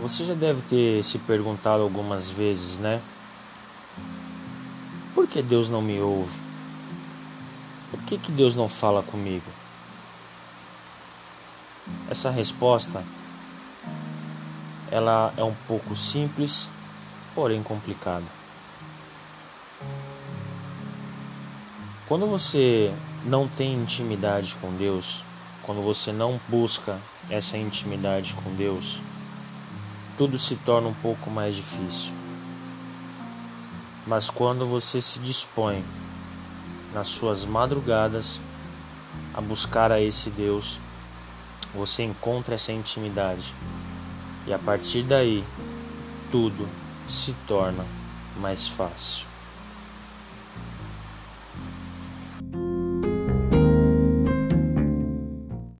Você já deve ter se perguntado algumas vezes, né? Por que Deus não me ouve? Por que, que Deus não fala comigo? Essa resposta ela é um pouco simples, porém complicada. Quando você não tem intimidade com Deus, quando você não busca essa intimidade com Deus, tudo se torna um pouco mais difícil. Mas quando você se dispõe nas suas madrugadas a buscar a esse Deus, você encontra essa intimidade. E a partir daí, tudo se torna mais fácil.